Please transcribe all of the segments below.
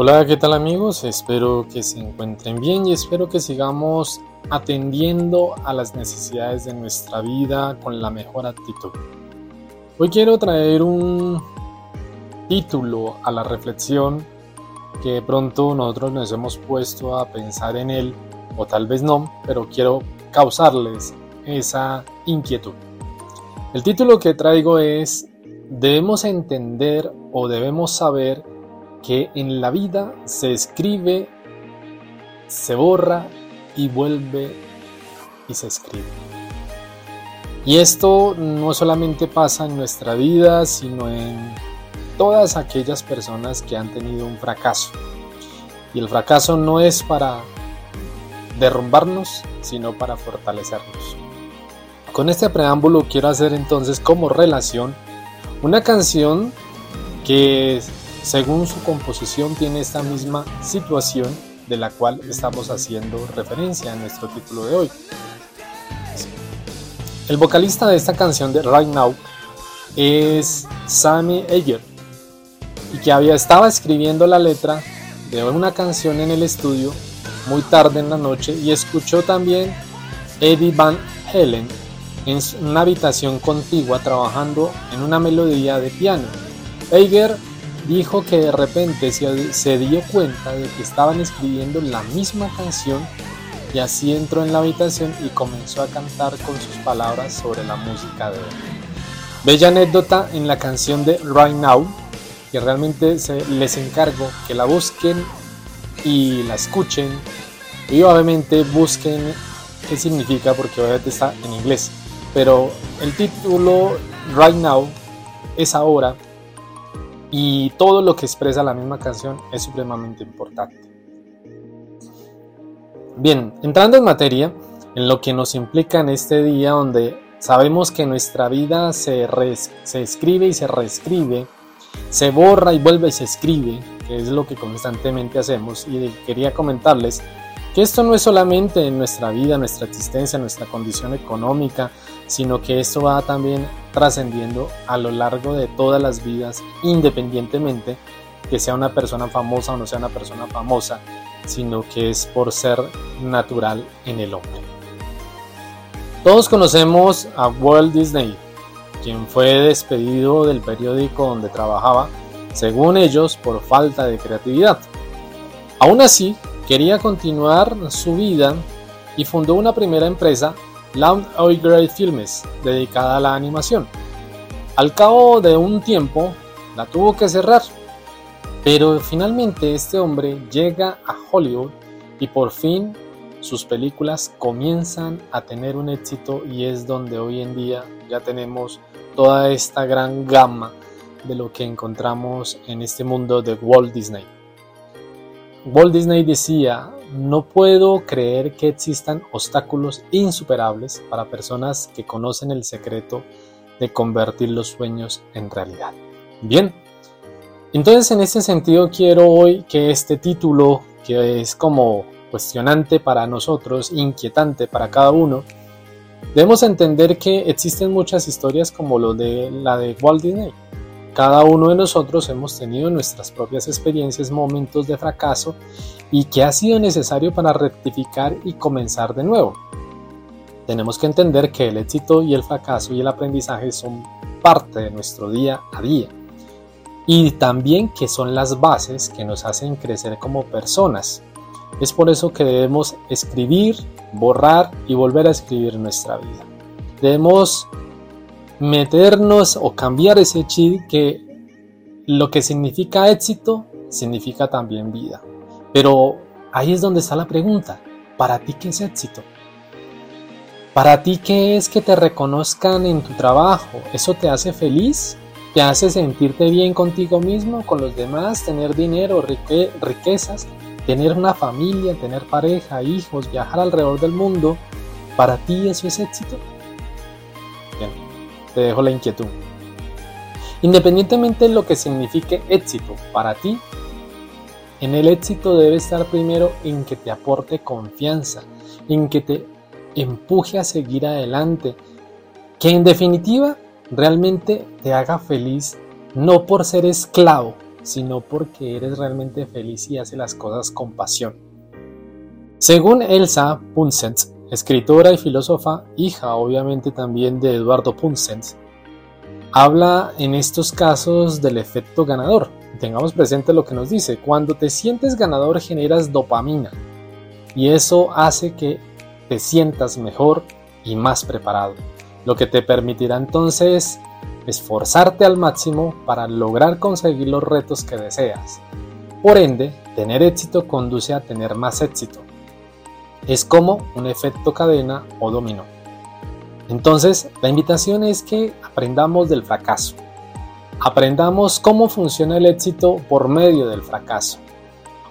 Hola, ¿qué tal amigos? Espero que se encuentren bien y espero que sigamos atendiendo a las necesidades de nuestra vida con la mejor actitud. Hoy quiero traer un título a la reflexión que pronto nosotros nos hemos puesto a pensar en él, o tal vez no, pero quiero causarles esa inquietud. El título que traigo es Debemos entender o debemos saber que en la vida se escribe, se borra y vuelve y se escribe. Y esto no solamente pasa en nuestra vida, sino en todas aquellas personas que han tenido un fracaso. Y el fracaso no es para derrumbarnos, sino para fortalecernos. Con este preámbulo quiero hacer entonces como relación una canción que según su composición tiene esta misma situación de la cual estamos haciendo referencia en nuestro título de hoy. El vocalista de esta canción de Right Now es Sammy Eger y que había, estaba escribiendo la letra de una canción en el estudio muy tarde en la noche y escuchó también Eddie Van Halen en una habitación contigua trabajando en una melodía de piano. Eger dijo que de repente se, dio cuenta de que estaban escribiendo la misma canción y así entró en la habitación y comenzó a cantar con sus palabras sobre la música de él. Bella anécdota en la canción de Right Now, que realmente les encargo que la busquen y la escuchen y obviamente busquen qué significa porque obviamente está en inglés, pero el título Right Now es ahora y todo lo que expresa la misma canción es supremamente importante. Bien, entrando en materia, en lo que nos implica en este día donde sabemos que nuestra vida se, se escribe y se reescribe, se borra y vuelve y se escribe, que es lo que constantemente hacemos, y quería comentarles que esto no es solamente en nuestra vida, nuestra existencia, nuestra condición económica, sino que esto va también trascendiendo a lo largo de todas las vidas, independientemente que sea una persona famosa o no sea una persona famosa, sino que es por ser natural en el hombre. Todos conocemos a Walt Disney, quien fue despedido del periódico donde trabajaba, según ellos, por falta de creatividad. Aún así, quería continuar su vida y fundó una primera empresa Loud Great Films, dedicada a la animación. Al cabo de un tiempo, la tuvo que cerrar, pero finalmente este hombre llega a Hollywood y por fin sus películas comienzan a tener un éxito y es donde hoy en día ya tenemos toda esta gran gama de lo que encontramos en este mundo de Walt Disney. Walt Disney decía, no puedo creer que existan obstáculos insuperables para personas que conocen el secreto de convertir los sueños en realidad. Bien, entonces en este sentido quiero hoy que este título, que es como cuestionante para nosotros, inquietante para cada uno, debemos entender que existen muchas historias como la de Walt Disney cada uno de nosotros hemos tenido nuestras propias experiencias, momentos de fracaso y que ha sido necesario para rectificar y comenzar de nuevo. Tenemos que entender que el éxito y el fracaso y el aprendizaje son parte de nuestro día a día y también que son las bases que nos hacen crecer como personas. Es por eso que debemos escribir, borrar y volver a escribir nuestra vida. Debemos meternos o cambiar ese chip que lo que significa éxito significa también vida. Pero ahí es donde está la pregunta. ¿Para ti qué es éxito? ¿Para ti qué es que te reconozcan en tu trabajo? ¿Eso te hace feliz? ¿Te hace sentirte bien contigo mismo, con los demás, tener dinero, riquezas, tener una familia, tener pareja, hijos, viajar alrededor del mundo? ¿Para ti eso es éxito? Te dejo la inquietud. Independientemente de lo que signifique éxito para ti, en el éxito debe estar primero en que te aporte confianza, en que te empuje a seguir adelante, que en definitiva realmente te haga feliz, no por ser esclavo, sino porque eres realmente feliz y haces las cosas con pasión. Según Elsa Punsens, escritora y filósofa, hija obviamente también de Eduardo Punsens, habla en estos casos del efecto ganador. Tengamos presente lo que nos dice, cuando te sientes ganador generas dopamina y eso hace que te sientas mejor y más preparado, lo que te permitirá entonces esforzarte al máximo para lograr conseguir los retos que deseas. Por ende, tener éxito conduce a tener más éxito. Es como un efecto cadena o dominó. Entonces, la invitación es que aprendamos del fracaso. Aprendamos cómo funciona el éxito por medio del fracaso.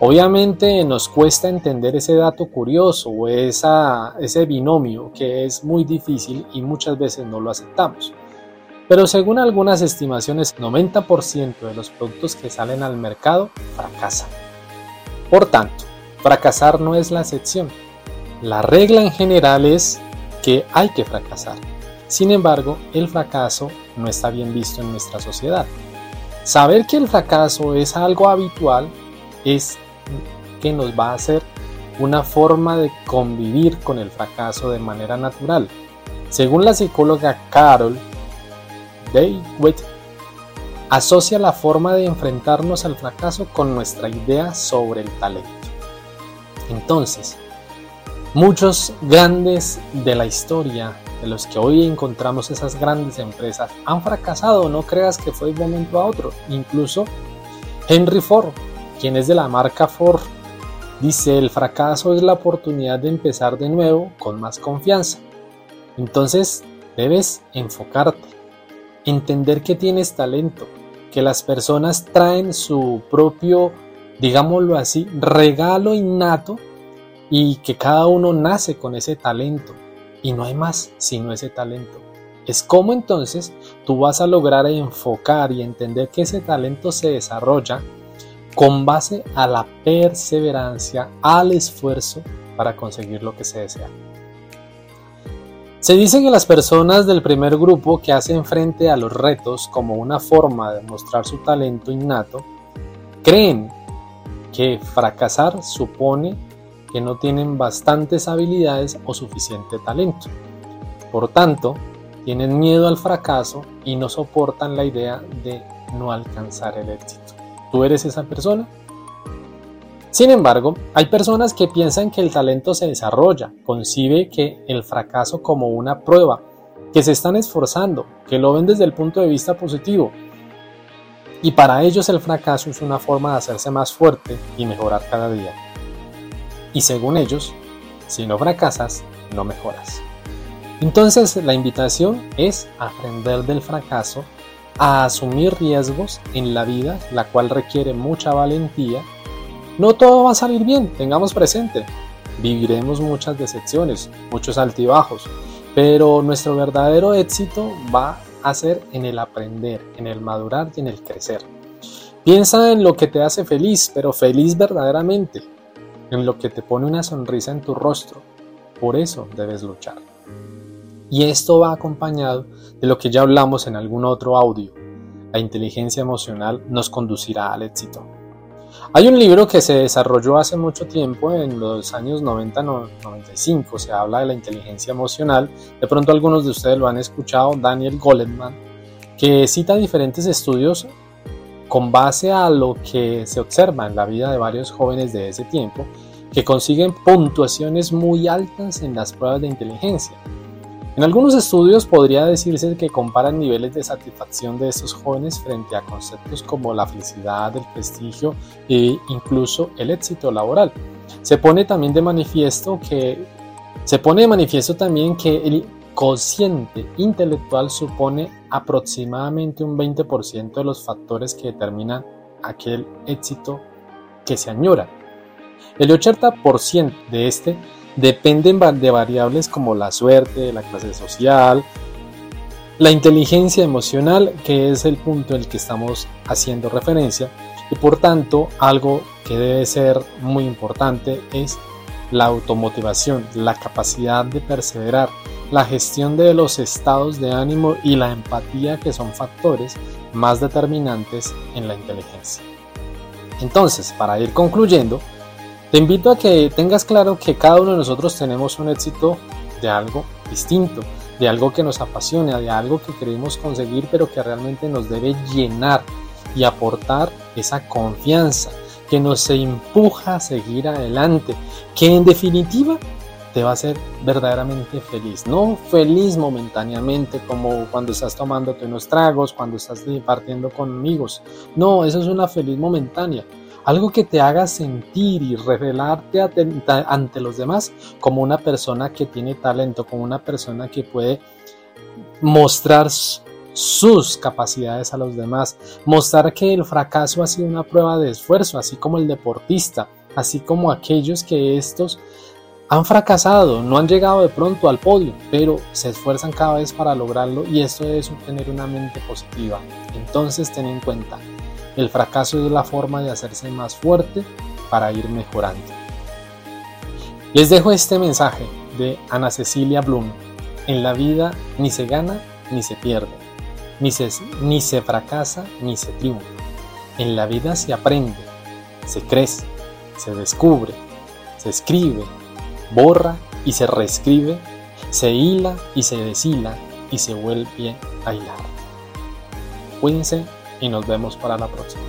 Obviamente nos cuesta entender ese dato curioso o ese binomio que es muy difícil y muchas veces no lo aceptamos. Pero según algunas estimaciones, 90% de los productos que salen al mercado fracasan. Por tanto, fracasar no es la excepción. La regla en general es que hay que fracasar. Sin embargo, el fracaso no está bien visto en nuestra sociedad. Saber que el fracaso es algo habitual es que nos va a hacer una forma de convivir con el fracaso de manera natural. Según la psicóloga Carol Dweck, asocia la forma de enfrentarnos al fracaso con nuestra idea sobre el talento. Entonces, muchos grandes de la historia, de los que hoy encontramos esas grandes empresas, han fracasado, no creas que fue de un momento a otro. Incluso Henry Ford, quien es de la marca Ford, Dice, el fracaso es la oportunidad de empezar de nuevo con más confianza. Entonces, debes enfocarte, entender que tienes talento, que las personas traen su propio, digámoslo así, regalo innato y que cada uno nace con ese talento y no hay más sino ese talento. Es como entonces tú vas a lograr enfocar y entender que ese talento se desarrolla con base a la perseverancia, al esfuerzo para conseguir lo que se desea. Se dice que las personas del primer grupo que hacen frente a los retos como una forma de mostrar su talento innato, creen que fracasar supone que no tienen bastantes habilidades o suficiente talento. Por tanto, tienen miedo al fracaso y no soportan la idea de no alcanzar el éxito. ¿Tú eres esa persona? Sin embargo, hay personas que piensan que el talento se desarrolla, concibe que el fracaso como una prueba, que se están esforzando, que lo ven desde el punto de vista positivo. Y para ellos el fracaso es una forma de hacerse más fuerte y mejorar cada día. Y según ellos, si no fracasas, no mejoras. Entonces la invitación es aprender del fracaso a asumir riesgos en la vida, la cual requiere mucha valentía. No todo va a salir bien, tengamos presente. Viviremos muchas decepciones, muchos altibajos, pero nuestro verdadero éxito va a ser en el aprender, en el madurar y en el crecer. Piensa en lo que te hace feliz, pero feliz verdaderamente, en lo que te pone una sonrisa en tu rostro. Por eso debes luchar. Y esto va acompañado de lo que ya hablamos en algún otro audio. La inteligencia emocional nos conducirá al éxito. Hay un libro que se desarrolló hace mucho tiempo, en los años 90-95, se habla de la inteligencia emocional. De pronto algunos de ustedes lo han escuchado, Daniel Goleman, que cita diferentes estudios con base a lo que se observa en la vida de varios jóvenes de ese tiempo, que consiguen puntuaciones muy altas en las pruebas de inteligencia. En algunos estudios podría decirse que comparan niveles de satisfacción de estos jóvenes frente a conceptos como la felicidad, el prestigio e incluso el éxito laboral. Se pone también de manifiesto que se pone de manifiesto también que el cociente intelectual supone aproximadamente un 20% de los factores que determinan aquel éxito que se añora. El 80% de este dependen de variables como la suerte, la clase social, La inteligencia emocional, que es el punto en el que estamos haciendo referencia, y por tanto algo que debe ser muy importante es la automotivación, la capacidad de perseverar, la gestión de los estados de ánimo y la empatía que son factores más determinantes en la inteligencia. Entonces, para ir concluyendo, te invito a que tengas claro que cada uno de nosotros tenemos un éxito de algo distinto, de algo que nos apasiona, de algo que queremos conseguir, pero que realmente nos debe llenar y aportar esa confianza que nos empuja a seguir adelante, que en definitiva te va a hacer verdaderamente feliz. No feliz momentáneamente como cuando estás tomándote unos tragos, cuando estás partiendo con amigos. No, eso es una feliz momentánea. Algo que te haga sentir y revelarte ante los demás como una persona que tiene talento, como una persona que puede mostrar sus capacidades a los demás, mostrar que el fracaso ha sido una prueba de esfuerzo, así como el deportista, así como aquellos que estos han fracasado, no han llegado de pronto al podio, pero se esfuerzan cada vez para lograrlo y esto es tener una mente positiva. Entonces ten en cuenta, el fracaso es la forma de hacerse más fuerte para ir mejorando. Les dejo este mensaje de Ana Cecilia Blum. En la vida ni se gana ni se pierde, ni se, ni se fracasa ni se triunfa. En la vida se aprende, se crece, se descubre, se escribe, borra y se reescribe, se hila y se deshila y se vuelve a hilar. Cuídense y nos vemos para la próxima.